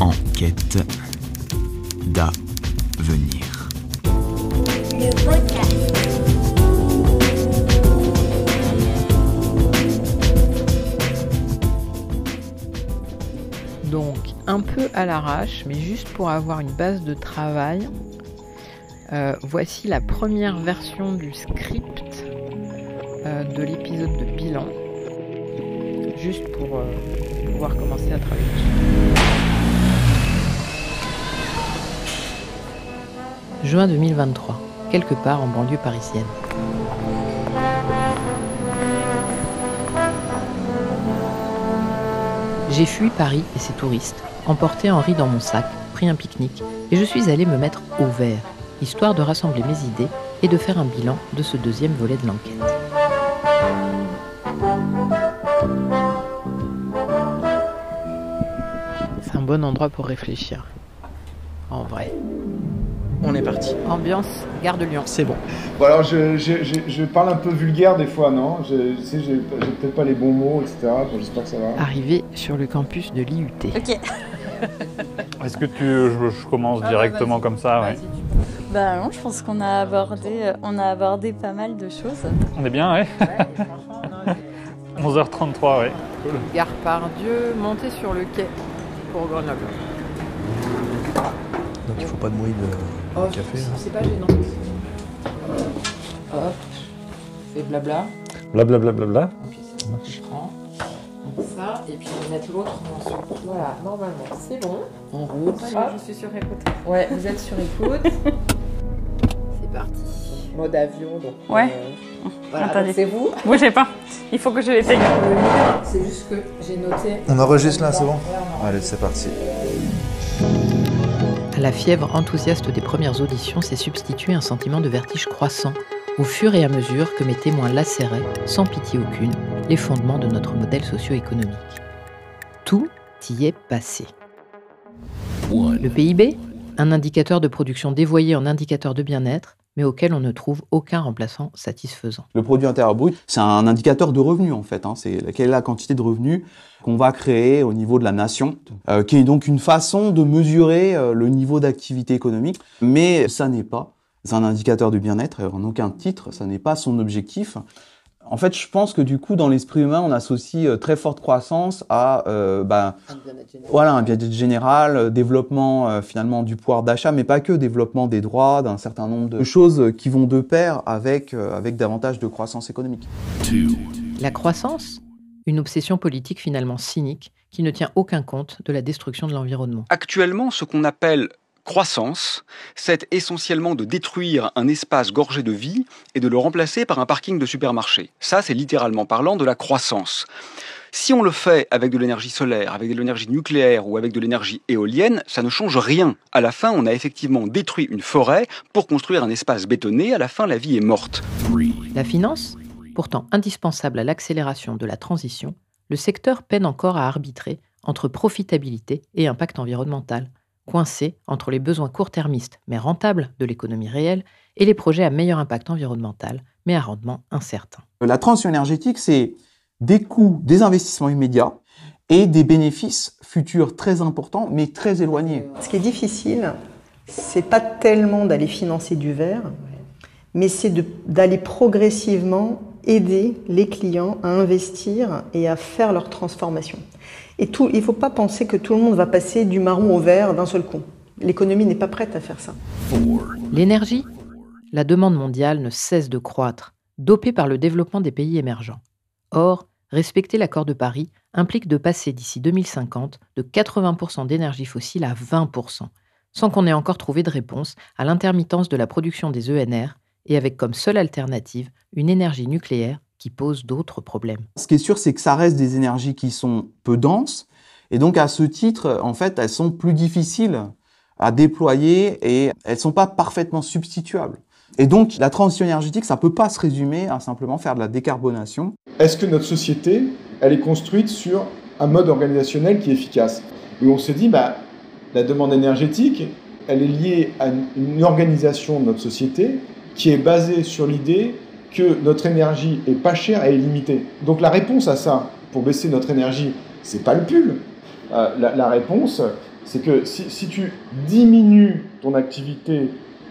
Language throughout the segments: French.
Enquête d'avenir. Le podcast. Donc un peu à l'arrache, mais juste pour avoir une base de travail, euh, voici la première version du script euh, de l'épisode de bilan, juste pour euh, pouvoir commencer à travailler dessus. Juin 2023, quelque part en banlieue parisienne. J'ai fui Paris et ses touristes, emporté Henri dans mon sac, pris un pique-nique, et je suis allé me mettre au vert, histoire de rassembler mes idées et de faire un bilan de ce deuxième volet de l'enquête. C'est un bon endroit pour réfléchir. En vrai. On est parti. Ambiance Gare de Lyon. C'est bon. Bon alors je, je, je, je parle un peu vulgaire des fois, non? Je, sais, j'ai peut-être pas les bons mots, etc. Bon, J'espère que ça va. Arrivé sur le campus de l'IUT. Ok. Est-ce que tu, je, je commence directement comme ça ouais. Bah non, je pense qu'on a abordé, euh, on a abordé pas mal de choses. On est bien, ouais 11h33, ouais. Gare Pardieu, monter sur le quai pour Grenoble. Donc il faut pas de bruit de Oh, café. hein. c'est pas gênant. Hop, fais blabla. Blablabla. Ok, c'est bon, je prends. Donc ça, et puis on va mettre l'autre morceau. Voilà, normalement, c'est bon. En route. Je suis sur écoute. Ouais, vous êtes sur écoute. c'est parti. Mode avion, donc. Ouais. euh, voilà, Attendez. c'est vous. Bougez pas, il faut que je l'éteigne. C'est juste que j'ai noté. On enregistre là, c'est bon Ouais, on Allez, c'est parti. À la fièvre enthousiaste des premières auditions s'est substitué un sentiment de vertige croissant au fur et à mesure que mes témoins lacéraient, sans pitié aucune, les fondements de notre modèle socio-économique. Tout y est passé. Le PIB, un indicateur de production dévoyé en indicateur de bien-être, mais auquel on ne trouve aucun remplaçant satisfaisant. Le produit intérieur brut, c'est un indicateur de revenus en fait. Hein. C'est quelle est la quantité de revenus qu'on va créer au niveau de la nation, euh, qui est donc une façon de mesurer euh, le niveau d'activité économique. Mais ça n'est pas un indicateur de bien-être, en aucun titre, ça n'est pas son objectif. En fait, je pense que du coup, dans l'esprit humain, on associe euh, très forte croissance à euh, bah, voilà, un bien-être général, euh, développement euh, finalement du pouvoir d'achat, mais pas que, développement des droits, d'un certain nombre de choses qui vont de pair avec, euh, avec davantage de croissance économique. La croissance Une obsession politique finalement cynique qui ne tient aucun compte de la destruction de l'environnement. Actuellement, ce qu'on appelle croissance, c'est essentiellement de détruire un espace gorgé de vie et de le remplacer par un parking de supermarché. Ça, c'est littéralement parlant de la croissance. Si on le fait avec de l'énergie solaire, avec de l'énergie nucléaire ou avec de l'énergie éolienne, ça ne change rien. À la fin, on a effectivement détruit une forêt pour construire un espace bétonné. À la fin, la vie est morte. La finance Pourtant indispensable à l'accélération de la transition, le secteur peine encore à arbitrer entre profitabilité et impact environnemental, coincé entre les besoins court-termistes mais rentables de l'économie réelle et les projets à meilleur impact environnemental mais à rendement incertain. La transition énergétique, c'est des coûts, des investissements immédiats et des bénéfices futurs très importants, mais très éloignés. Ce qui est difficile, c'est pas tellement d'aller financer du vert, mais c'est d'aller progressivement aider les clients à investir et à faire leur transformation. Et tout, il ne faut pas penser que tout le monde va passer du marron au vert d'un seul coup. L'économie n'est pas prête à faire ça. L'énergie? La demande mondiale ne cesse de croître, dopée par le développement des pays émergents. Or, respecter l'accord de Paris implique de passer d'ici 2050 de 80% d'énergie fossile à 20%, sans qu'on ait encore trouvé de réponse à l'intermittence de la production des ENR et avec comme seule alternative une énergie nucléaire qui pose d'autres problèmes. Ce qui est sûr, c'est que ça reste des énergies qui sont peu denses, Et donc à ce titre, en fait, elles sont plus difficiles à déployer et elles sont pas parfaitement substituables. Et donc la transition énergétique, ça peut pas se résumer à simplement faire de la décarbonation. Est-ce que notre société, elle est construite sur un mode organisationnel qui est efficace? Où on se dit, bah, la demande énergétique, elle est liée à une organisation de notre société qui est basée sur l'idée que notre énergie est pas chère et est limitée. Donc la réponse à ça, pour baisser notre énergie, c'est pas le pull. Euh, la, la réponse, c'est que si, si tu diminues ton activité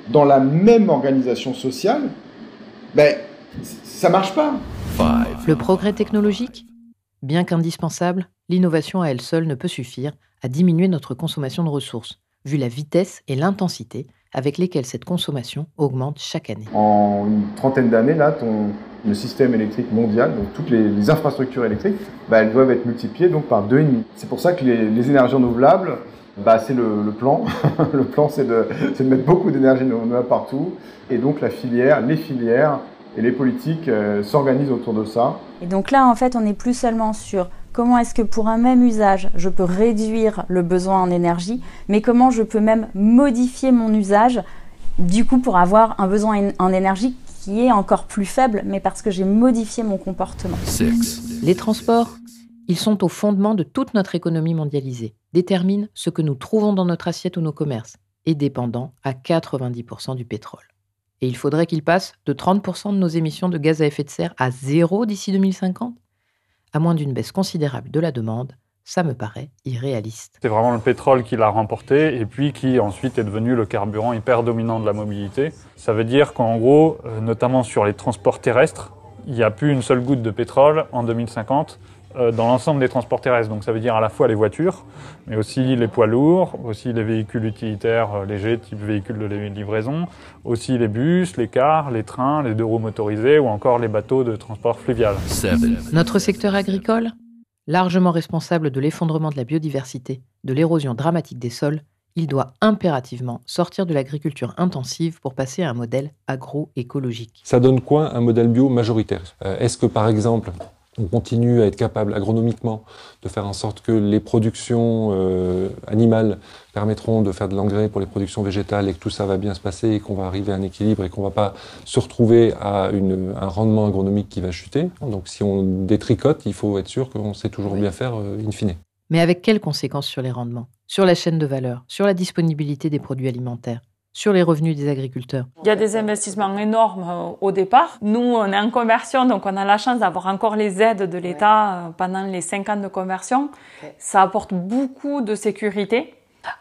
dans la même organisation sociale, ben, ça marche pas. Le progrès technologique? Bien qu'indispensable, l'innovation à elle seule ne peut suffire à diminuer notre consommation de ressources, vu la vitesse et l'intensité avec lesquelles cette consommation augmente chaque année. En une trentaine d'années, là, ton, le système électrique mondial, donc toutes les, les infrastructures électriques, bah, elles doivent être multipliées donc par deux et demi. C'est pour ça que les, les énergies renouvelables, bah, c'est le, le plan. le plan, c'est de, c'est de mettre beaucoup d'énergie renouvelable partout. Et donc la filière, les filières et les politiques euh, s'organisent autour de ça. Et donc là, en fait, on n'est plus seulement sur comment est-ce que pour un même usage, je peux réduire le besoin en énergie, mais comment je peux même modifier mon usage, du coup, pour avoir un besoin en énergie qui est encore plus faible, mais parce que j'ai modifié mon comportement? Les transports, ils sont au fondement de toute notre économie mondialisée, déterminent ce que nous trouvons dans notre assiette ou nos commerces, et dépendant à 90% du pétrole. Et il faudrait qu'ils passent de 30% de nos émissions de gaz à effet de serre à zéro d'ici 2050 À moins d'une baisse considérable de la demande, ça me paraît irréaliste. C'est vraiment le pétrole qui l'a remporté et puis qui ensuite est devenu le carburant hyper dominant de la mobilité. Ça veut dire qu'en gros, euh, notamment sur les transports terrestres, il n'y a plus une seule goutte de pétrole en 2050 euh, dans l'ensemble des transports terrestres. Donc ça veut dire à la fois les voitures, mais aussi les poids lourds, aussi les véhicules utilitaires euh, légers, type véhicules de livraison, aussi les bus, les cars, les trains, les deux roues motorisées ou encore les bateaux de transport fluvial. Notre secteur agricole, largement responsable de l'effondrement de la biodiversité, de l'érosion dramatique des sols, il doit impérativement sortir de l'agriculture intensive pour passer à un modèle agroécologique. Ça donne quoi un modèle bio majoritaire? Euh, Est-ce que par exemple, on continue à être capable agronomiquement de faire en sorte que les productions euh, animales permettront de faire de l'engrais pour les productions végétales et que tout ça va bien se passer et qu'on va arriver à un équilibre et qu'on va pas se retrouver à une, un rendement agronomique qui va chuter. Donc si on détricote, il faut être sûr qu'on sait toujours bien faire euh, in fine. Mais avec quelles conséquences sur les rendements, sur la chaîne de valeur, sur la disponibilité des produits alimentaires, sur les revenus des agriculteurs Il y a des investissements énormes euh, au départ. Nous, on est en conversion, donc on a la chance d'avoir encore les aides de l'État euh, pendant les cinq ans de conversion. Ça apporte beaucoup de sécurité.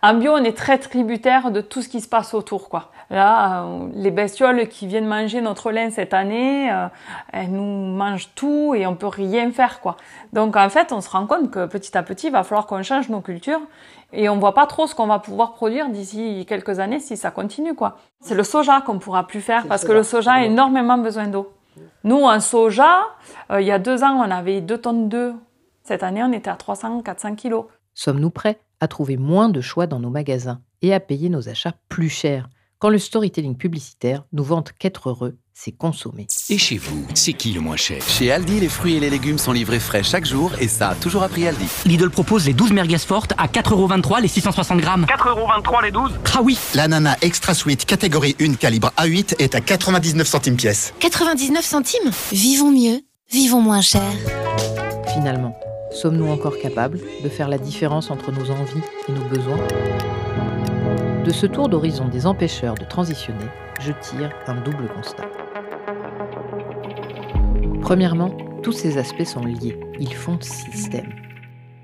En bio, on est très tributaire de tout ce qui se passe autour, quoi. Là, euh, les bestioles qui viennent manger notre lin cette année, euh, elles nous mangent tout et on peut rien faire, quoi. Donc, en fait, on se rend compte que petit à petit, il va falloir qu'on change nos cultures et on voit pas trop ce qu'on va pouvoir produire d'ici quelques années si ça continue, quoi. C'est le soja qu'on pourra plus faire parce que le soja a énormément besoin d'eau. Nous, en soja, euh, il y a deux ans, on avait deux tonnes d'œufs. Cette année, on était à 300, 400 kilos. Sommes-nous prêts? À trouver moins de choix dans nos magasins et à payer nos achats plus cher quand le storytelling publicitaire nous vante qu'être heureux, c'est consommer Et chez vous, c'est qui le moins cher? Chez Aldi, les fruits et les légumes sont livrés frais chaque jour et ça, toujours à prix Aldi. Lidl propose les 12 merguez fortes à 4,23€ les 660 grammes. 4,23€ les 12 Ah oui L'ananas extra sweet catégorie 1 calibre A8 est à 99 centimes pièce. 99 centimes? Vivons mieux, vivons moins cher. Finalement, sommes-nous encore capables de faire la différence entre nos envies et nos besoins? De ce tour d'horizon des empêcheurs de transitionner, je tire un double constat. Premièrement, tous ces aspects sont liés, ils font système.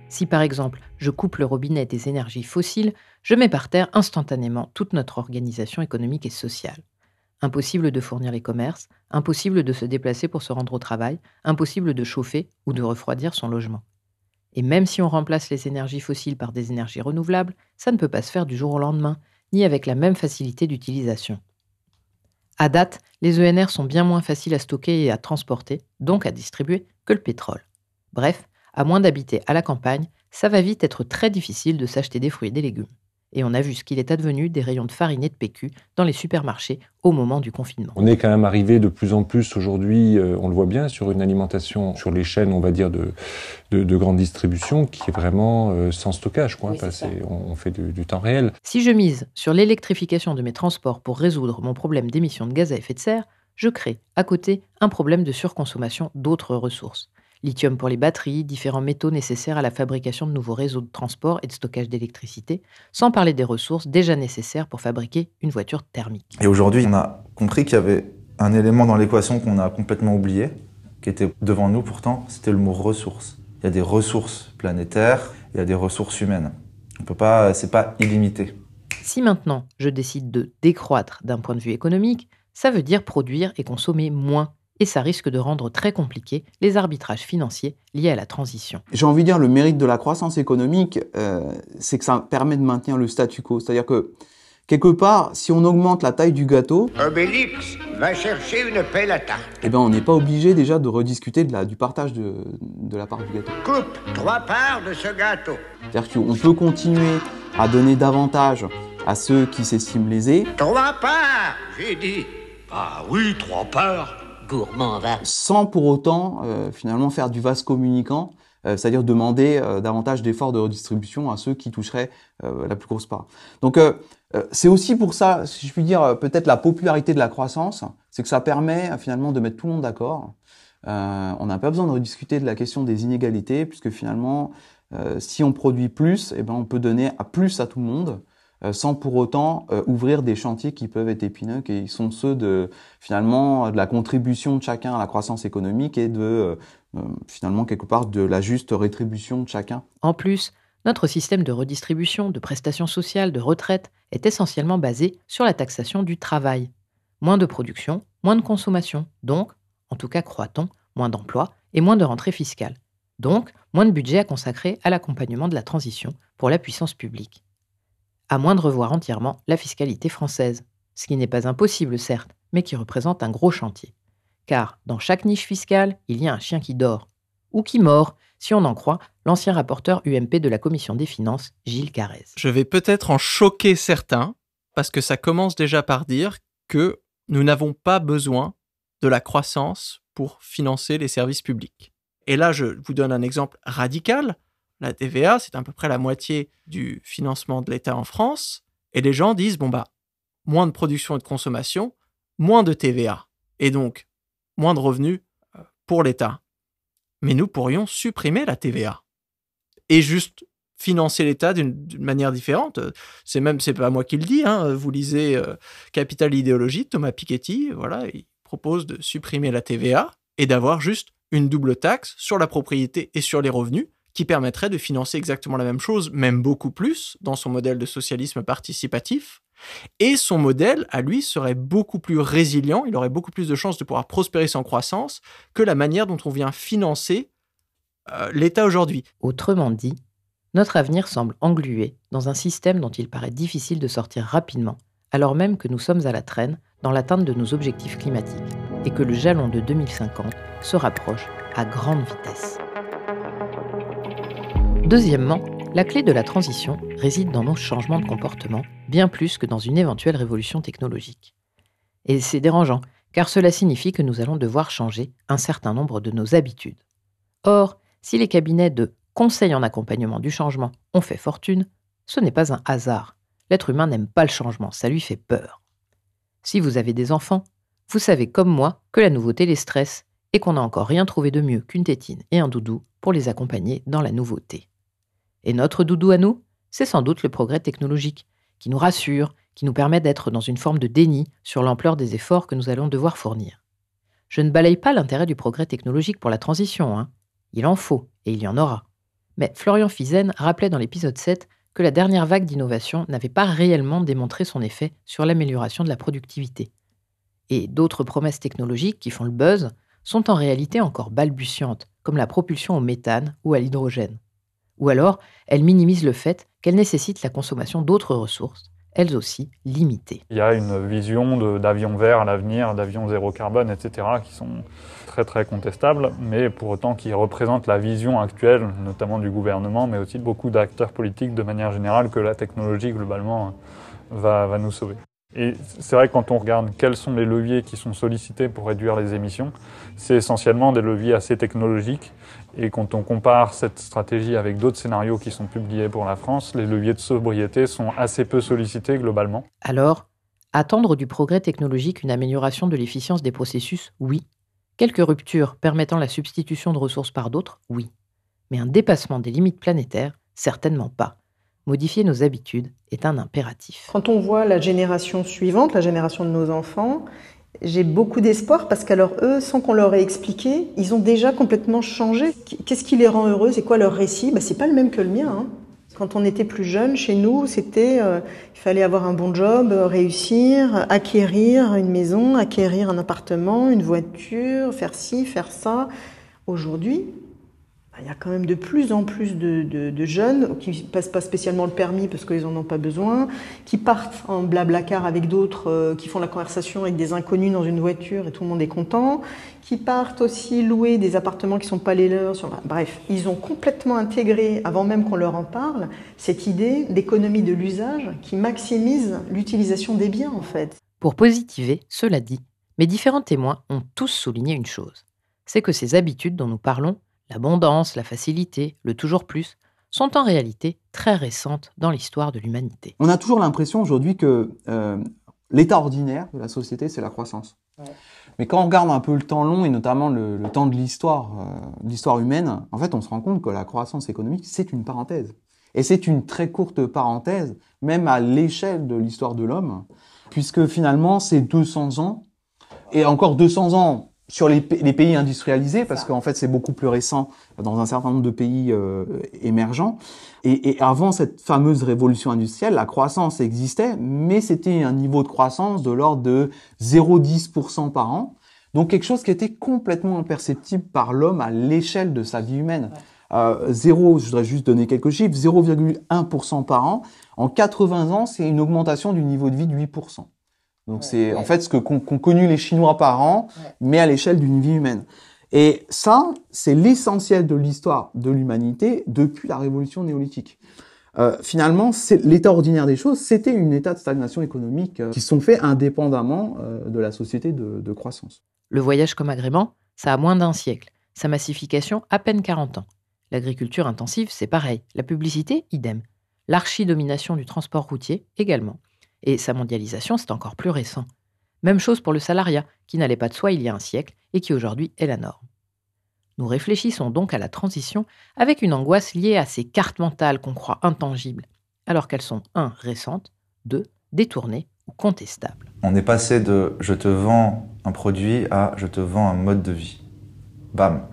Si par exemple je coupe le robinet des énergies fossiles, je mets par terre instantanément toute notre organisation économique et sociale. Impossible de fournir les commerces, impossible de se déplacer pour se rendre au travail, impossible de chauffer ou de refroidir son logement. Et même si on remplace les énergies fossiles par des énergies renouvelables, ça ne peut pas se faire du jour au lendemain, ni avec la même facilité d'utilisation. À date, les ENR sont bien moins faciles à stocker et à transporter, donc à distribuer, que le pétrole. Bref, à moins d'habiter à la campagne, ça va vite être très difficile de s'acheter des fruits et des légumes. Et on a vu ce qu'il est advenu des rayons de farine et de PQ dans les supermarchés au moment du confinement. On est quand même arrivé de plus en plus aujourd'hui, euh, on le voit bien, sur une alimentation sur les chaînes, on va dire, de, de, de grande distribution qui est vraiment euh, sans stockage. Quoi, Oui, c'est Parce ça. que on, on fait du, du temps réel. Si je mise sur l'électrification de mes transports pour résoudre mon problème d'émissions de gaz à effet de serre, je crée, à côté, un problème de surconsommation d'autres ressources. Lithium pour les batteries, différents métaux nécessaires à la fabrication de nouveaux réseaux de transport et de stockage d'électricité, sans parler des ressources déjà nécessaires pour fabriquer une voiture thermique. Et aujourd'hui, on a compris qu'il y avait un élément dans l'équation qu'on a complètement oublié, qui était devant nous pourtant, c'était le mot ressources. Il y a des ressources planétaires, il y a des ressources humaines. On peut pas, c'est pas illimité. Si maintenant je décide de décroître d'un point de vue économique, ça veut dire produire et consommer moins, et ça risque de rendre très compliqué les arbitrages financiers liés à la transition. J'ai envie de dire, le mérite de la croissance économique, euh, c'est que ça permet de maintenir le statu quo. C'est-à-dire que, quelque part, si on augmente la taille du gâteau, Obélix, va chercher une pelle à tarte. eh ben, on n'est pas obligé déjà de rediscuter de la, du partage de, de la part du gâteau. Coupe trois parts de ce gâteau. C'est-à-dire qu'on peut continuer à donner davantage à ceux qui s'estiment lésés, Trois parts, j'ai dit. Ah oui, trois parts. Sans pour autant euh, finalement faire du vase communicant, euh, c'est-à-dire demander euh, davantage d'efforts de redistribution à ceux qui toucheraient euh, la plus grosse part. Donc euh, euh, c'est aussi pour ça, si je puis dire, peut-être la popularité de la croissance, c'est que ça permet finalement de mettre tout le monde d'accord. On n'a pas besoin de rediscuter de la question des inégalités, puisque finalement, si on produit plus, eh ben, on peut donner à plus à tout le monde, sans pour autant euh, ouvrir des chantiers qui peuvent être épineux, qui sont ceux de finalement de la contribution de chacun à la croissance économique et de euh, euh, finalement quelque part de la juste rétribution de chacun. En plus, notre système de redistribution, de prestations sociales, de retraite est essentiellement basé sur la taxation du travail. Moins de production, moins de consommation, donc, en tout cas croit-on, moins d'emplois et moins de rentrées fiscales. Donc, moins de budget à consacrer à l'accompagnement de la transition pour la puissance publique. À moins de revoir entièrement la fiscalité française, ce qui n'est pas impossible certes, mais qui représente un gros chantier. Car dans chaque niche fiscale, il y a un chien qui dort, ou qui mord, si on en croit l'ancien rapporteur UMP de la Commission des Finances, Gilles Carrez. Je vais peut-être en choquer certains, parce que ça commence déjà par dire que nous n'avons pas besoin de la croissance pour financer les services publics. Et là, je vous donne un exemple radical. La TVA, c'est à peu près la moitié du financement de l'État en France. Et les gens disent, bon, bah, moins de production et de consommation, moins de TVA. Et donc, moins de revenus euh, pour l'État. Mais nous pourrions supprimer la TVA. Et juste financer l'État d'une manière différente. C'est même, c'est pas moi qui le dis, hein. vous lisez euh, Capital idéologie Thomas Piketty, voilà, il propose de supprimer la TVA et d'avoir juste une double taxe sur la propriété et sur les revenus qui permettrait de financer exactement la même chose, même beaucoup plus, dans son modèle de socialisme participatif. Et son modèle, à lui, serait beaucoup plus résilient, il aurait beaucoup plus de chances de pouvoir prospérer sans croissance que la manière dont on vient financer euh, l'État aujourd'hui. Autrement dit, notre avenir semble englué dans un système dont il paraît difficile de sortir rapidement, alors même que nous sommes à la traîne dans l'atteinte de nos objectifs climatiques et que le jalon de 2050 se rapproche à grande vitesse. Deuxièmement, la clé de la transition réside dans nos changements de comportement, bien plus que dans une éventuelle révolution technologique. Et c'est dérangeant, car cela signifie que nous allons devoir changer un certain nombre de nos habitudes. Or, si les cabinets de conseil en accompagnement du changement ont fait fortune, ce n'est pas un hasard. L'être humain n'aime pas le changement, ça lui fait peur. Si vous avez des enfants, vous savez comme moi que la nouveauté les stresse et qu'on n'a encore rien trouvé de mieux qu'une tétine et un doudou pour les accompagner dans la nouveauté. Et notre doudou à nous, c'est sans doute le progrès technologique, qui nous rassure, qui nous permet d'être dans une forme de déni sur l'ampleur des efforts que nous allons devoir fournir. Je ne balaye pas l'intérêt du progrès technologique pour la transition, hein. il en faut, et il y en aura. Mais Florian Fizen rappelait dans l'épisode 7 que la dernière vague d'innovation n'avait pas réellement démontré son effet sur l'amélioration de la productivité. Et d'autres promesses technologiques qui font le buzz sont en réalité encore balbutiantes, comme la propulsion au méthane ou à l'hydrogène. Ou alors, elles minimisent le fait qu'elles nécessitent la consommation d'autres ressources, elles aussi limitées. Il y a une vision d'avions verts à l'avenir, d'avions zéro carbone, etc., qui sont très très contestables, mais pour autant qui représentent la vision actuelle, notamment du gouvernement, mais aussi de beaucoup d'acteurs politiques de manière générale, que la technologie globalement va, va nous sauver. Et c'est vrai que quand on regarde quels sont les leviers qui sont sollicités pour réduire les émissions, c'est essentiellement des leviers assez technologiques. Et quand on compare cette stratégie avec d'autres scénarios qui sont publiés pour la France, les leviers de sobriété sont assez peu sollicités globalement. Alors, attendre du progrès technologique une amélioration de l'efficience des processus, oui. Quelques ruptures permettant la substitution de ressources par d'autres, oui. Mais un dépassement des limites planétaires, certainement pas modifier nos habitudes est un impératif. Quand on voit la génération suivante, la génération de nos enfants, j'ai beaucoup d'espoir parce qu'alors eux, sans qu'on leur ait expliqué, ils ont déjà complètement changé. Qu'est-ce qui les rend heureux? C'est quoi leur récit? Bah, C'est pas le même que le mien. Hein. Quand on était plus jeune, chez nous, c'était euh, il fallait avoir un bon job, réussir, acquérir une maison, acquérir un appartement, une voiture, faire ci, faire ça. Aujourd'hui, il y a quand même de plus en plus de, jeunes qui ne passent pas spécialement le permis parce qu'ils n'en ont pas besoin, qui partent en blablacar avec d'autres, euh, qui font la conversation avec des inconnus dans une voiture et tout le monde est content, qui partent aussi louer des appartements qui ne sont pas les leurs. Bref, ils ont complètement intégré, avant même qu'on leur en parle, cette idée d'économie de l'usage qui maximise l'utilisation des biens en fait. Pour positiver, cela dit, mes différents témoins ont tous souligné une chose, c'est que ces habitudes dont nous parlons l'abondance, la facilité, le toujours plus, sont en réalité très récentes dans l'histoire de l'humanité. On a toujours l'impression aujourd'hui que euh, l'état ordinaire de la société, c'est la croissance. Mais quand on regarde un peu le temps long et notamment le, temps de l'histoire, euh, l'histoire humaine, en fait, on se rend compte que la croissance économique, c'est une parenthèse. Et c'est une très courte parenthèse, même à l'échelle de l'histoire de l'homme, puisque finalement, c'est 200 ans. Et encore 200 ans, sur les, pays industrialisés, parce qu'en fait c'est beaucoup plus récent dans un certain nombre de pays euh, émergents. Et, et, avant cette fameuse révolution industrielle, la croissance existait, mais c'était un niveau de croissance de l'ordre de 0,10% par an. Donc quelque chose qui était complètement imperceptible par l'homme à l'échelle de sa vie humaine. Euh, zéro, je voudrais juste donner quelques chiffres, 0,1% par an. En 80 ans, c'est une augmentation du niveau de vie de 8%. Donc c'est en fait ce que qu'ont connu les Chinois par an, mais à l'échelle d'une vie humaine. Et ça, c'est l'essentiel de l'histoire de l'humanité depuis la révolution néolithique. Euh, finalement, l'état ordinaire des choses, c'était une état de stagnation économique euh, qui sont faits indépendamment euh, de la société de, de, croissance. Le voyage comme agrément, ça a moins d'un siècle. Sa massification, à peine 40 ans. L'agriculture intensive, c'est pareil. La publicité, idem. L'archidomination du transport routier, également. Et sa mondialisation, c'est encore plus récent. Même chose pour le salariat, qui n'allait pas de soi il y a un siècle et qui aujourd'hui est la norme. Nous réfléchissons donc à la transition avec une angoisse liée à ces cartes mentales qu'on croit intangibles, alors qu'elles sont 1. récentes, 2. détournées ou contestables. On est passé de je te vends un produit à je te vends un mode de vie. Bam.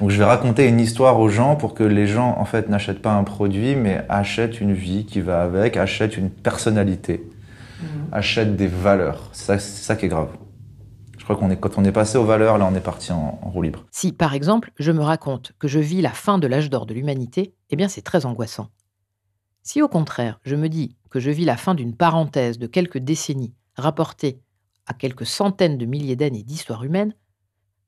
Donc je vais raconter une histoire aux gens pour que les gens en fait n'achètent pas un produit mais achètent une vie qui va avec, achètent une personnalité. Achète des valeurs. C'est ça, qui est grave. Je crois qu'on est, quand on est passé aux valeurs, là, on est parti en, roue libre. Si, par exemple, je me raconte que je vis la fin de l'âge d'or de l'humanité, eh bien, c'est très angoissant. Si, au contraire, je me dis que je vis la fin d'une parenthèse de quelques décennies rapportée à quelques centaines de milliers d'années d'histoire humaine,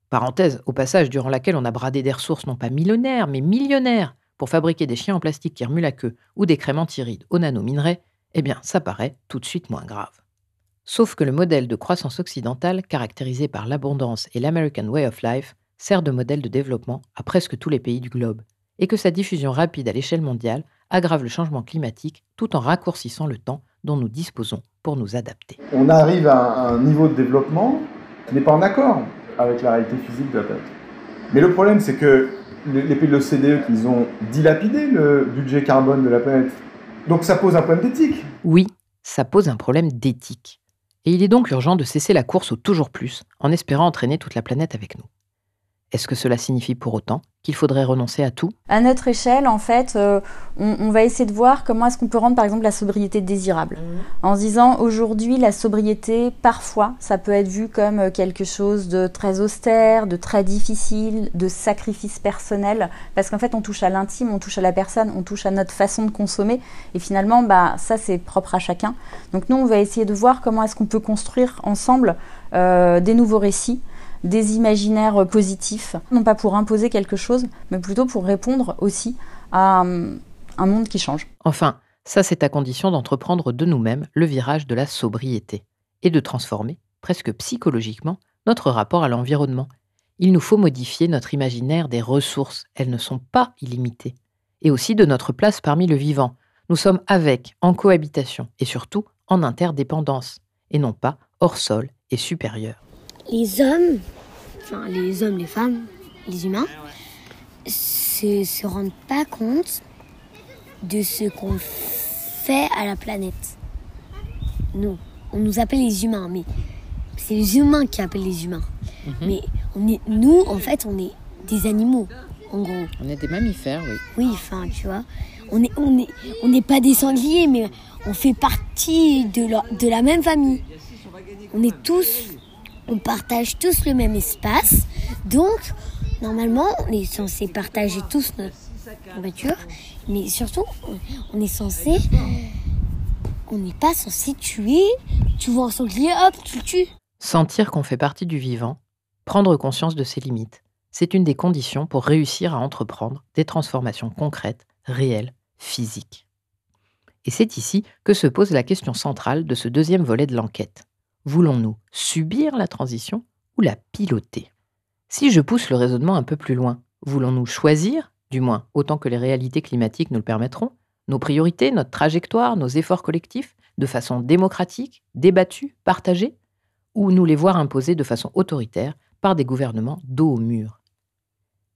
parenthèse au passage durant laquelle on a bradé des ressources non pas millionnaires, mais millionnaires, pour fabriquer des chiens en plastique qui remuent la queue ou des crèmes antirides au nano-minerai, eh bien, ça paraît tout de suite moins grave. Sauf que le modèle de croissance occidentale, caractérisé par l'abondance et l'American Way of Life, sert de modèle de développement à presque tous les pays du globe, et que sa diffusion rapide à l'échelle mondiale aggrave le changement climatique tout en raccourcissant le temps dont nous disposons pour nous adapter. On arrive à un niveau de développement qui n'est pas en accord avec la réalité physique de la planète. Mais le problème, c'est que les pays de l'OCDE, ils ont dilapidé le budget carbone de la planète donc ça pose un problème d'éthique. Oui, ça pose un problème d'éthique. Et il est donc urgent de cesser la course au toujours plus, en espérant entraîner toute la planète avec nous. Est-ce que cela signifie pour autant qu'il faudrait renoncer à tout? À notre échelle, en fait, euh, on, on, va essayer de voir comment est-ce qu'on peut rendre, par exemple, la sobriété désirable. Mmh. En se disant, aujourd'hui, la sobriété, parfois, ça peut être vu comme euh, quelque chose de très austère, de très difficile, de sacrifice personnel, parce qu'en fait, on touche à l'intime, on touche à la personne, on touche à notre façon de consommer, et finalement, bah, ça, c'est propre à chacun. Donc nous, on va essayer de voir comment est-ce qu'on peut construire ensemble euh, des nouveaux récits des imaginaires positifs, non pas pour imposer quelque chose, mais plutôt pour répondre aussi à un monde qui change. Enfin, ça c'est à condition d'entreprendre de nous-mêmes le virage de la sobriété et de transformer, presque psychologiquement, notre rapport à l'environnement. Il nous faut modifier notre imaginaire des ressources, elles ne sont pas illimitées, et aussi de notre place parmi le vivant. Nous sommes avec, en cohabitation, et surtout en interdépendance, et non pas hors sol et supérieur les hommes, enfin les hommes, les femmes, les humains, se, se rendent pas compte de ce qu'on fait à la planète. Nous, on nous appelle les humains, mais c'est les humains qui appellent les humains. -hmm. Mais on est, nous, en fait, on est des animaux, en gros. On est des mammifères, oui. Oui, enfin, tu vois. On est, on est, on n'est pas des sangliers, mais on fait partie de la, de la même famille. On est tous on partage tous le même espace. Donc, normalement, on est censé partager tous notre nourriture. Mais surtout, on est censé. On n'est pas censé tuer. Tu vois un sanglier, hop, tu le tues. Sentir qu'on fait partie du vivant, prendre conscience de ses limites, c'est une des conditions pour réussir à entreprendre des transformations concrètes, réelles, physiques. Et c'est ici que se pose la question centrale de ce deuxième volet de l'enquête. Voulons-nous subir la transition ou la piloter? Si je pousse le raisonnement un peu plus loin, voulons-nous choisir, du moins autant que les réalités climatiques nous le permettront, nos priorités, notre trajectoire, nos efforts collectifs, de façon démocratique, débattue, partagée, ou nous les voir imposer de façon autoritaire par des gouvernements dos au mur?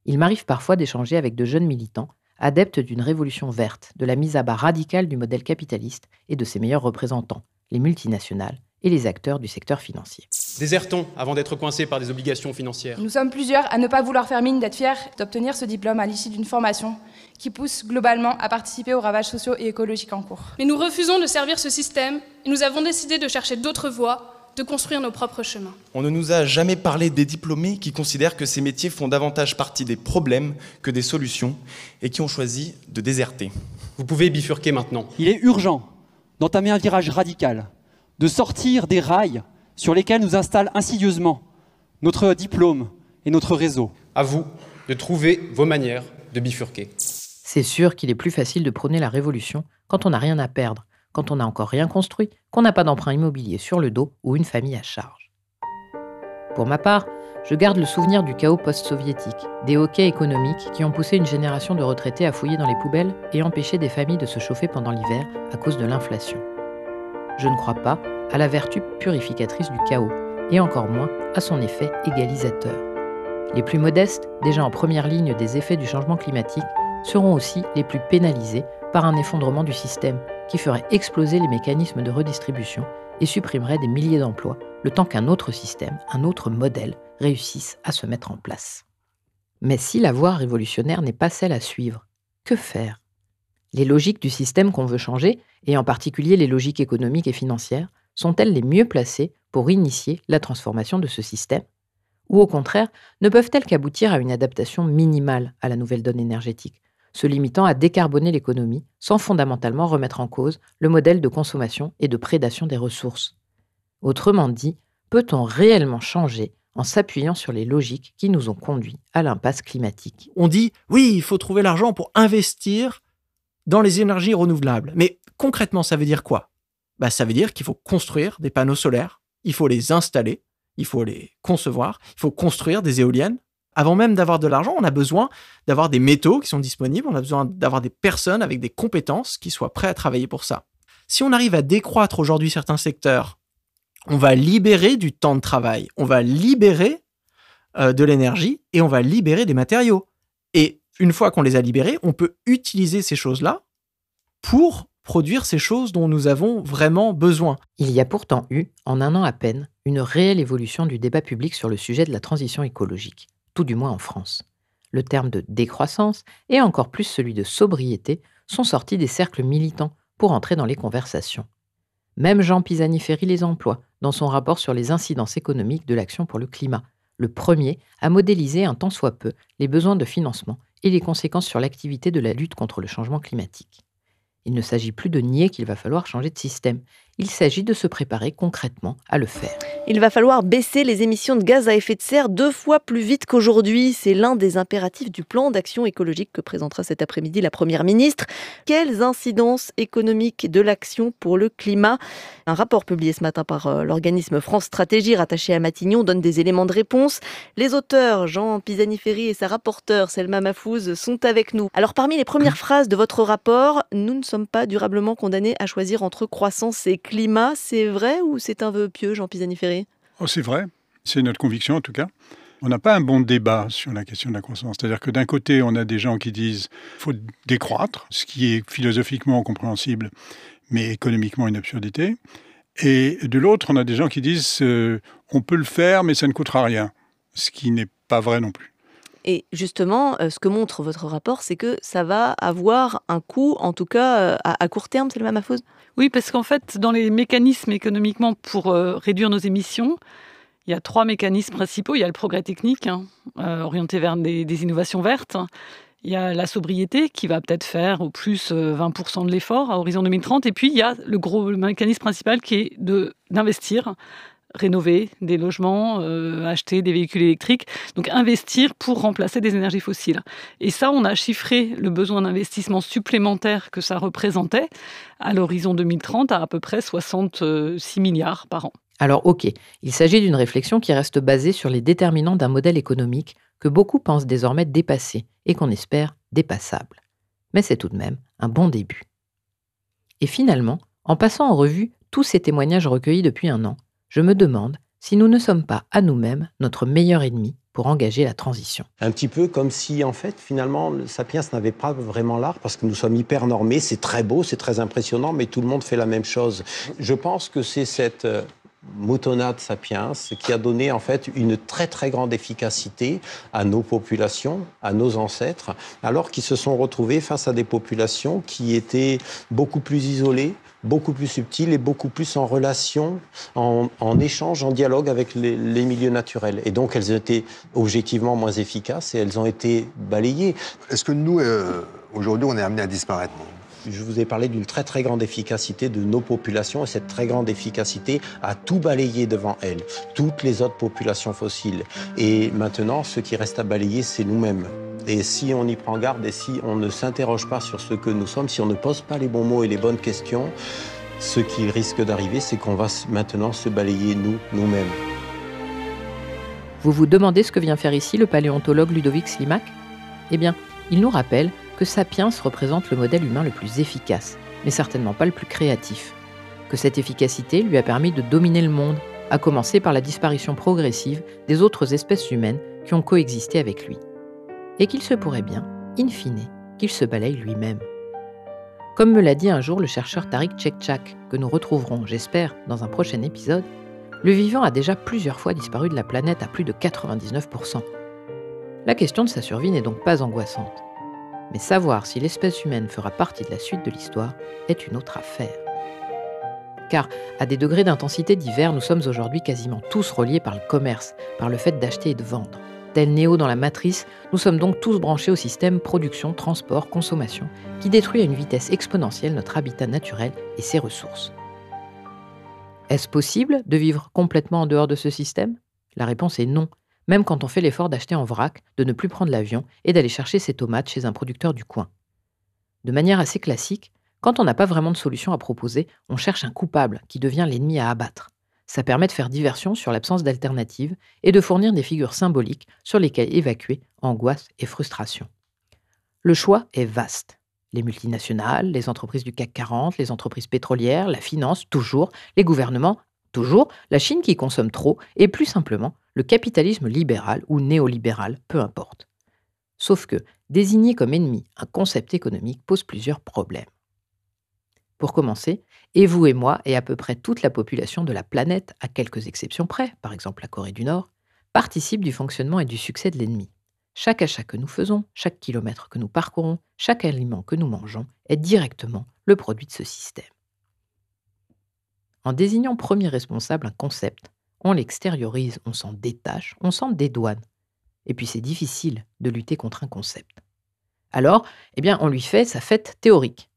Il m'arrive parfois d'échanger avec de jeunes militants adeptes d'une révolution verte, de la mise à bas radicale du modèle capitaliste et de ses meilleurs représentants, les multinationales, et les acteurs du secteur financier. Désertons avant d'être coincés par des obligations financières. Nous sommes plusieurs à ne pas vouloir faire mine d'être fiers d'obtenir ce diplôme à l'issue d'une formation qui pousse globalement à participer aux ravages sociaux et écologiques en cours. Mais nous refusons de servir ce système et nous avons décidé de chercher d'autres voies, de construire nos propres chemins. On ne nous a jamais parlé des diplômés qui considèrent que ces métiers font davantage partie des problèmes que des solutions et qui ont choisi de déserter. Vous pouvez bifurquer maintenant. Il est urgent d'entamer un virage radical de sortir des rails sur lesquels nous installe insidieusement notre diplôme et notre réseau. À vous de trouver vos manières de bifurquer. C'est sûr qu'il est plus facile de prôner la révolution quand on n'a rien à perdre, quand on n'a encore rien construit, qu'on n'a pas d'emprunt immobilier sur le dos ou une famille à charge. Pour ma part, je garde le souvenir du chaos post-soviétique, des hoquets économiques qui ont poussé une génération de retraités à fouiller dans les poubelles et empêché des familles de se chauffer pendant l'hiver à cause de l'inflation je ne crois pas à la vertu purificatrice du chaos, et encore moins à son effet égalisateur. Les plus modestes, déjà en première ligne des effets du changement climatique, seront aussi les plus pénalisés par un effondrement du système qui ferait exploser les mécanismes de redistribution et supprimerait des milliers d'emplois, le temps qu'un autre système, un autre modèle réussisse à se mettre en place. Mais si la voie révolutionnaire n'est pas celle à suivre, que faire? Les logiques du système qu'on veut changer et en particulier les logiques économiques et financières, sont-elles les mieux placées pour initier la transformation de ce système? Ou au contraire, ne peuvent-elles qu'aboutir à une adaptation minimale à la nouvelle donne énergétique, se limitant à décarboner l'économie sans fondamentalement remettre en cause le modèle de consommation et de prédation des ressources? Autrement dit, peut-on réellement changer en s'appuyant sur les logiques qui nous ont conduits à l'impasse climatique? On dit oui, il faut trouver l'argent pour investir dans les énergies renouvelables. Mais concrètement, ça veut dire quoi? Bah, Ça veut dire qu'il faut construire des panneaux solaires, il faut les installer, il faut les concevoir, il faut construire des éoliennes. Avant même d'avoir de l'argent, on a besoin d'avoir des métaux qui sont disponibles, on a besoin d'avoir des personnes avec des compétences qui soient prêtes à travailler pour ça. Si on arrive à décroître aujourd'hui certains secteurs, on va libérer du temps de travail, on va libérer euh, de l'énergie et on va libérer des matériaux. Et une fois qu'on les a libérés, on peut utiliser ces choses-là pour produire ces choses dont nous avons vraiment besoin. Il y a pourtant eu, en un an à peine, une réelle évolution du débat public sur le sujet de la transition écologique. tout du moins en France. Le terme de décroissance et encore plus celui de sobriété sont sortis des cercles militants pour entrer dans les conversations. Même Jean Pisani-Ferry les emploie dans son rapport sur les incidences économiques de l'action pour le climat, le premier à modéliser un tant soit peu les besoins de financement et les conséquences sur l'activité de la lutte contre le changement climatique. Il ne s'agit plus de nier qu'il va falloir changer de système. Il s'agit de se préparer concrètement à le faire. Il va falloir baisser les émissions de gaz à effet de serre deux fois plus vite qu'aujourd'hui. C'est l'un des impératifs du plan d'action écologique que présentera cet après-midi la Première ministre. Quelles incidences économiques de l'action pour le climat? Un rapport publié ce matin par euh, l'organisme France Stratégie rattaché à Matignon donne des éléments de réponse. Les auteurs, Jean Pisani-Ferry et sa rapporteure Selma Mafouz, sont avec nous. Alors parmi les premières phrases de votre rapport, nous ne sommes pas durablement condamnés à choisir entre croissance et climat. C'est vrai ou c'est un vœu pieux, Jean Pisani-Ferry oh, C'est vrai. C'est notre conviction en tout cas. On n'a pas un bon débat sur la question de la croissance. C'est-à-dire que d'un côté, on a des gens qui disent faut décroître, ce qui est philosophiquement compréhensible, mais économiquement une absurdité. Et de l'autre, on a des gens qui disent euh, on peut le faire, mais ça ne coûtera rien, ce qui n'est pas vrai non plus. Et justement, euh, ce que montre votre rapport, c'est que ça va avoir un coût, en tout cas euh, à, court terme, c'est le même Oui, parce qu'en fait, dans les mécanismes économiquement pour euh, réduire nos émissions, il y a trois mécanismes principaux. Il y a le progrès technique, hein, orienté vers des, innovations vertes. Il y a la sobriété qui va peut-être faire au plus 20% de l'effort à horizon 2030. Et puis, il y a le gros mécanisme principal qui est d'investir rénover des logements, euh, acheter des véhicules électriques, donc investir pour remplacer des énergies fossiles. Et ça, on a chiffré le besoin d'investissement supplémentaire que ça représentait à l'horizon 2030 à à peu près 66 milliards par an. Alors ok, il s'agit d'une réflexion qui reste basée sur les déterminants d'un modèle économique que beaucoup pensent désormais dépassé et qu'on espère dépassable. Mais c'est tout de même un bon début. Et finalement, en passant en revue tous ces témoignages recueillis depuis un an, je me demande si nous ne sommes pas à nous-mêmes notre meilleur ennemi pour engager la transition. Un petit peu comme si, en fait, finalement, le Sapiens n'avait pas vraiment l'art parce que nous sommes hyper normés, c'est très beau, c'est très impressionnant, mais tout le monde fait la même chose. Je pense que c'est cette euh, moutonade sapiens qui a donné en fait une très très grande efficacité à nos populations, à nos ancêtres, alors qu'ils se sont retrouvés face à des populations qui étaient beaucoup plus isolées, beaucoup plus subtiles et beaucoup plus en relation, en, échange, en dialogue avec les, milieux naturels. Et donc elles étaient objectivement moins efficaces et elles ont été balayées. Est-ce que nous, euh, aujourd'hui, on est amené à disparaître? Je vous ai parlé d'une très très grande efficacité de nos populations et cette très grande efficacité a tout balayé devant elle, toutes les autres populations fossiles. Et maintenant, ce qui reste à balayer, c'est nous-mêmes. Et si on y prend garde et si on ne s'interroge pas sur ce que nous sommes, si on ne pose pas les bons mots et les bonnes questions, ce qui risque d'arriver, c'est qu'on va maintenant se balayer nous, nous-mêmes. Vous vous demandez ce que vient faire ici le paléontologue Ludovic Slimak? Eh bien, il nous rappelle que Sapiens représente le modèle humain le plus efficace, mais certainement pas le plus créatif. Que cette efficacité lui a permis de dominer le monde, à commencer par la disparition progressive des autres espèces humaines qui ont coexisté avec lui. Et qu'il se pourrait bien, in fine, qu'il se balaye lui-même. Comme me l'a dit un jour le chercheur Tariq Chekchak, que nous retrouverons, j'espère, dans un prochain épisode, le vivant a déjà plusieurs fois disparu de la planète à plus de 99%. La question de sa survie n'est donc pas angoissante. Mais savoir si l'espèce humaine fera partie de la suite de l'histoire est une autre affaire. Car, à des degrés d'intensité divers, nous sommes aujourd'hui quasiment tous reliés par le commerce, par le fait d'acheter et de vendre. Tel Néo dans la matrice, nous sommes donc tous branchés au système production, transport, consommation, qui détruit à une vitesse exponentielle notre habitat naturel et ses ressources. Est-ce possible de vivre complètement en dehors de ce système? La réponse est non, même quand on fait l'effort d'acheter en vrac, de ne plus prendre l'avion et d'aller chercher ses tomates chez un producteur du coin. De manière assez classique, quand on n'a pas vraiment de solution à proposer, on cherche un coupable qui devient l'ennemi à abattre. Ça permet de faire diversion sur l'absence d'alternative et de fournir des figures symboliques sur lesquelles évacuer angoisse et frustration. Le choix est vaste. Les multinationales, les entreprises du CAC 40, les entreprises pétrolières, la finance, toujours, les gouvernements, toujours, la Chine qui consomme trop, et plus simplement, le capitalisme libéral ou néolibéral, peu importe. Sauf que désigner comme ennemi un concept économique pose plusieurs problèmes. Pour commencer, et vous et moi, et à peu près toute la population de la planète, à quelques exceptions près, par exemple la Corée du Nord, participe du fonctionnement et du succès de l'ennemi. Chaque achat que nous faisons, chaque kilomètre que nous parcourons, chaque aliment que nous mangeons est directement le produit de ce système. En désignant premier responsable un concept, on l'extériorise, on s'en détache, on s'en dédouane. Et puis c'est difficile de lutter contre un concept. Alors, eh bien, on lui fait sa fête théorique.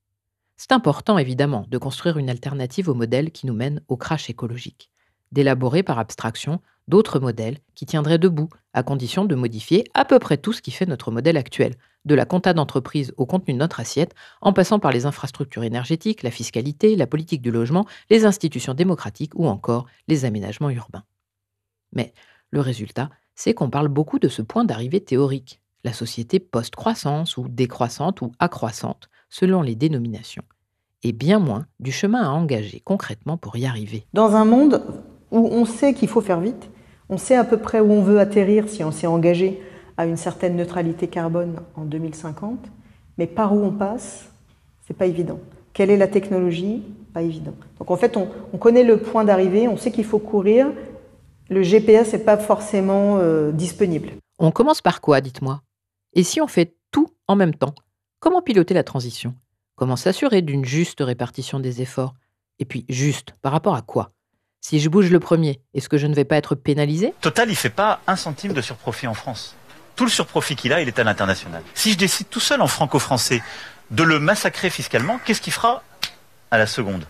C'est important, évidemment, de construire une alternative au modèle qui nous mène au crash écologique, d'élaborer par abstraction d'autres modèles qui tiendraient debout, à condition de modifier à peu près tout ce qui fait notre modèle actuel, de la compta d'entreprise au contenu de notre assiette, en passant par les infrastructures énergétiques, la fiscalité, la politique du logement, les institutions démocratiques ou encore les aménagements urbains. Mais le résultat, c'est qu'on parle beaucoup de ce point d'arrivée théorique, la société post-croissance ou décroissante ou accroissante, selon les dénominations, et bien moins du chemin à engager concrètement pour y arriver. Dans un monde où on sait qu'il faut faire vite, on sait à peu près où on veut atterrir si on s'est engagé à une certaine neutralité carbone en 2050, mais par où on passe, c'est pas évident. Quelle est la technologie? Pas évident. Donc en fait, on, on connaît le point d'arrivée, on sait qu'il faut courir. Le GPS n'est pas forcément euh, disponible. On commence par quoi, dites-moi? Et si on fait tout en même temps Comment piloter la transition? Comment s'assurer d'une juste répartition des efforts? Et puis, juste, par rapport à quoi? Si je bouge le premier, est-ce que je ne vais pas être pénalisé? Total, il fait pas un centime de surprofit en France. Tout le surprofit qu'il a, il est à l'international. Si je décide tout seul en franco-français de le massacrer fiscalement, qu'est-ce qu'il fera? À la seconde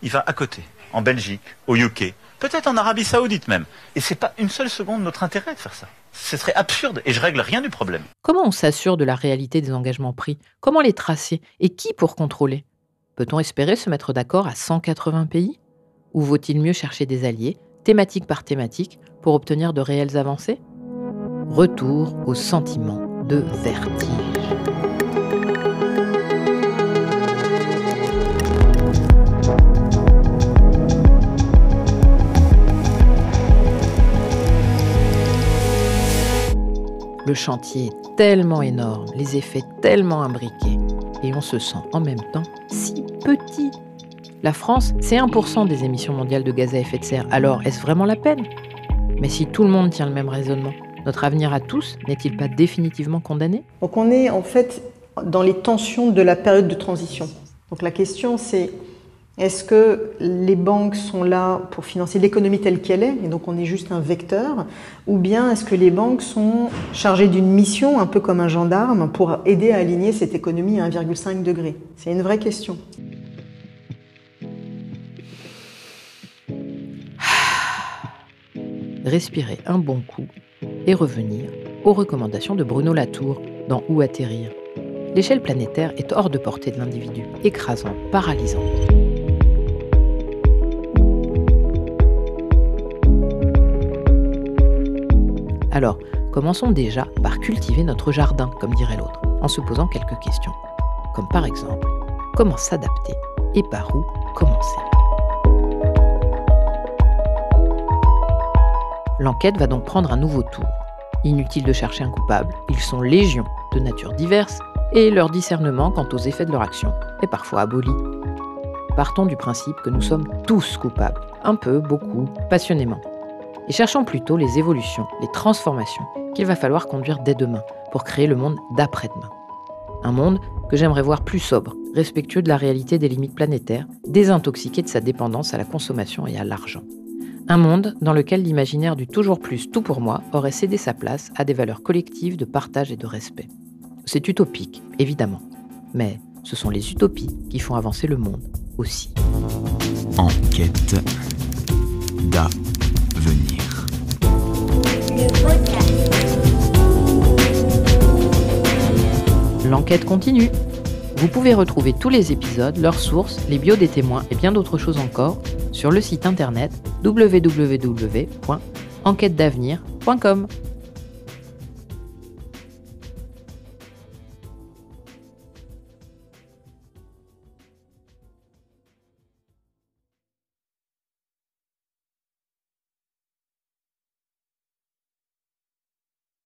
Il va à côté, en Belgique, au UK, peut-être en Arabie Saoudite même. Et c'est pas une seule seconde notre intérêt de faire ça. Ce serait absurde et je règle rien du problème. Comment on s'assure de la réalité des engagements pris? Comment les tracer? Et qui pour contrôler? Peut-on espérer se mettre d'accord à 180 pays? Ou vaut-il mieux chercher des alliés, thématique par thématique, pour obtenir de réelles avancées? Retour au sentiment de vertige. Le chantier est tellement énorme, les effets tellement imbriqués, et on se sent en même temps si petit. La France, c'est 1% des émissions mondiales de gaz à effet de serre, alors est-ce vraiment la peine? Mais si tout le monde tient le même raisonnement, notre avenir à tous n'est-il pas définitivement condamné? Donc on est en fait dans les tensions de la période de transition. Donc la question c'est est-ce que les banques sont là pour financer l'économie telle qu'elle est, et donc on est juste un vecteur, ou bien est-ce que les banques sont chargées d'une mission, un peu comme un gendarme, pour aider à aligner cette économie à 1,5 degré? C'est une vraie question. Respirer un bon coup et revenir aux recommandations de Bruno Latour dans Où atterrir? L'échelle planétaire est hors de portée de l'individu, écrasante, paralysante. Alors, commençons déjà par cultiver notre jardin, comme dirait l'autre, en se posant quelques questions. Comme par exemple, comment s'adapter et par où commencer? L'enquête va donc prendre un nouveau tour. Inutile de chercher un coupable, ils sont légions, de nature diverse, et leur discernement quant aux effets de leur action est parfois aboli. Partons du principe que nous sommes tous coupables, un peu, beaucoup, passionnément et cherchons plutôt les évolutions, les transformations qu'il va falloir conduire dès demain pour créer le monde d'après-demain. Un monde que j'aimerais voir plus sobre, respectueux de la réalité des limites planétaires, désintoxiqué de sa dépendance à la consommation et à l'argent. Un monde dans lequel l'imaginaire du toujours plus tout pour moi aurait cédé sa place à des valeurs collectives de partage et de respect. C'est utopique, évidemment, mais ce sont les utopies qui font avancer le monde aussi. Enquête L'enquête continue. Vous pouvez retrouver tous les épisodes, leurs sources, les bios des témoins et bien d'autres choses encore sur le site internet www.enquêtedavenir.com.